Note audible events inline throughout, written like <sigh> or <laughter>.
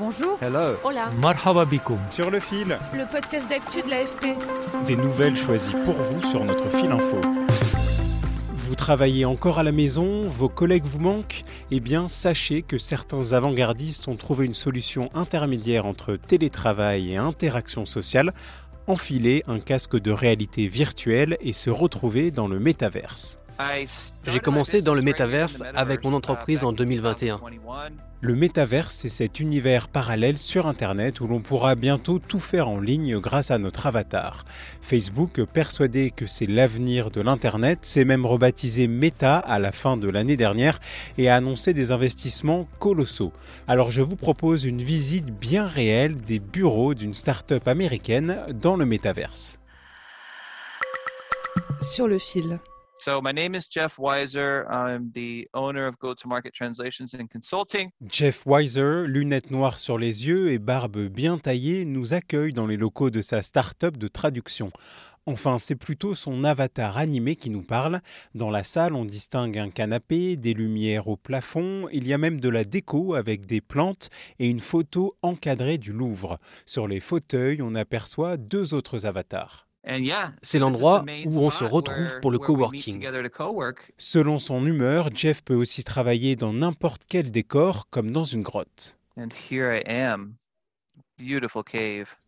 Bonjour. Hello. Hola. Marhaba bikoum. Sur le fil. Le podcast d'actu de l'AFP. Des nouvelles choisies pour vous sur notre fil info. Vous travaillez encore à la maison, vos collègues vous manquent Eh bien, sachez que certains avant-gardistes ont trouvé une solution intermédiaire entre télétravail et interaction sociale, enfiler un casque de réalité virtuelle et se retrouver dans le métaverse. J'ai commencé dans le métaverse avec mon entreprise en 2021. Le métaverse, c'est cet univers parallèle sur Internet où l'on pourra bientôt tout faire en ligne grâce à notre avatar. Facebook, persuadé que c'est l'avenir de l'Internet, s'est même rebaptisé Meta à la fin de l'année dernière et a annoncé des investissements colossaux. Alors je vous propose une visite bien réelle des bureaux d'une start-up américaine dans le métaverse. Sur le fil. So my name is Jeff Weiser. I'm the owner of Go-to-Market Translations and Consulting. Jeff Weiser, lunettes noires sur les yeux et barbe bien taillée, nous accueille dans les locaux de sa start-up de traduction. Enfin, c'est plutôt son avatar animé qui nous parle. Dans la salle, on distingue un canapé, des lumières au plafond, il y a même de la déco avec des plantes et une photo encadrée du Louvre. Sur les fauteuils, on aperçoit deux autres avatars. C'est l'endroit où on se retrouve pour le coworking. Selon son humeur, Jeff peut aussi travailler dans n'importe quel décor, comme dans une grotte.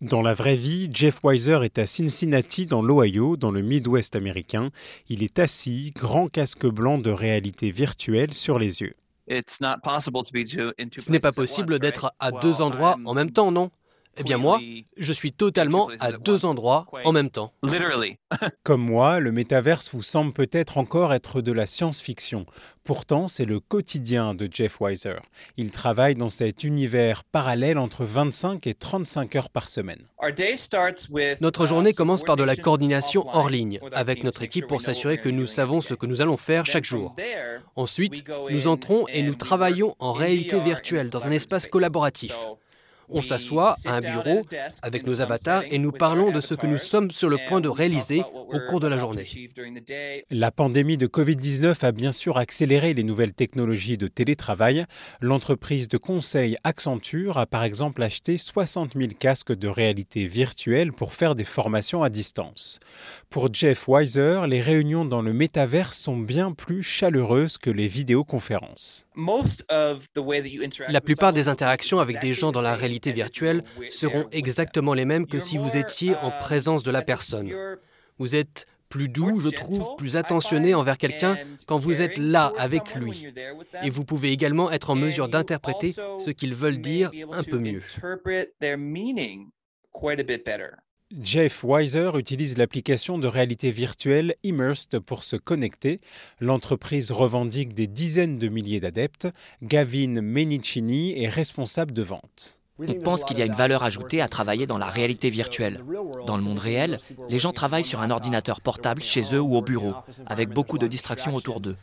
Dans la vraie vie, Jeff Weiser est à Cincinnati, dans l'Ohio, dans le Midwest américain. Il est assis, grand casque blanc de réalité virtuelle sur les yeux. Ce n'est pas possible d'être à deux endroits en même temps, non? Eh bien moi, je suis totalement à deux endroits en même temps. <laughs> Comme moi, le métaverse vous semble peut-être encore être de la science-fiction. Pourtant, c'est le quotidien de Jeff Weiser. Il travaille dans cet univers parallèle entre 25 et 35 heures par semaine. Notre journée commence par de la coordination hors ligne avec notre équipe pour s'assurer que nous savons ce que nous allons faire chaque jour. Ensuite, nous entrons et nous travaillons en réalité virtuelle dans un espace collaboratif. On s'assoit à un bureau avec nos avatars et nous parlons de ce que nous sommes sur le point de réaliser au cours de la journée. La pandémie de Covid-19 a bien sûr accéléré les nouvelles technologies de télétravail. L'entreprise de conseil Accenture a par exemple acheté 60 000 casques de réalité virtuelle pour faire des formations à distance. Pour Jeff Weiser, les réunions dans le métaverse sont bien plus chaleureuses que les vidéoconférences. La plupart des interactions avec des gens dans la réalité virtuelle seront exactement les mêmes que si vous étiez en présence de la personne. Vous êtes plus doux, je trouve, plus attentionné envers quelqu'un quand vous êtes là avec lui. Et vous pouvez également être en mesure d'interpréter ce qu'ils veulent dire un peu mieux. Jeff Weiser utilise l'application de réalité virtuelle Immersed pour se connecter. L'entreprise revendique des dizaines de milliers d'adeptes. Gavin Menicini est responsable de vente. On pense qu'il y a une valeur ajoutée à travailler dans la réalité virtuelle. Dans le monde réel, les gens travaillent sur un ordinateur portable chez eux ou au bureau, avec beaucoup de distractions autour d'eux.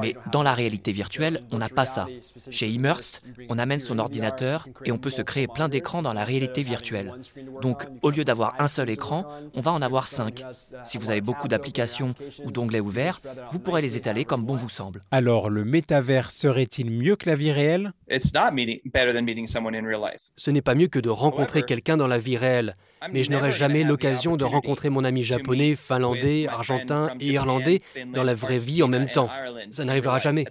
Mais dans la réalité virtuelle, on n'a pas ça. Chez Immersed, on amène son ordinateur et on peut se créer plein d'écrans dans la réalité virtuelle. Donc, au lieu d'avoir un seul écran, on va en avoir cinq. Si vous avez beaucoup d'applications ou d'onglets ouverts, vous pourrez les étaler comme bon vous semble. Alors, le métavers serait-il mieux que la vie réelle? Ce n'est pas mieux que de rencontrer quelqu'un dans la vie réelle, mais je n'aurai jamais l'occasion de rencontrer mon ami japonais, finlandais, argentin et irlandais dans la vraie vie en même temps. Ça n'arrivera jamais.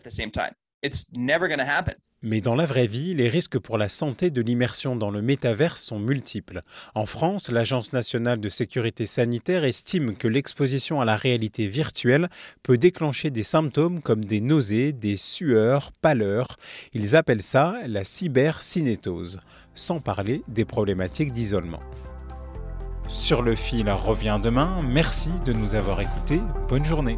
Mais dans la vraie vie, les risques pour la santé de l'immersion dans le métaverse sont multiples. En France, l'Agence nationale de sécurité sanitaire estime que l'exposition à la réalité virtuelle peut déclencher des symptômes comme des nausées, des sueurs, pâleurs. Ils appellent ça la cybercinétose, sans parler des problématiques d'isolement. Sur le fil revient demain. Merci de nous avoir écoutés. Bonne journée.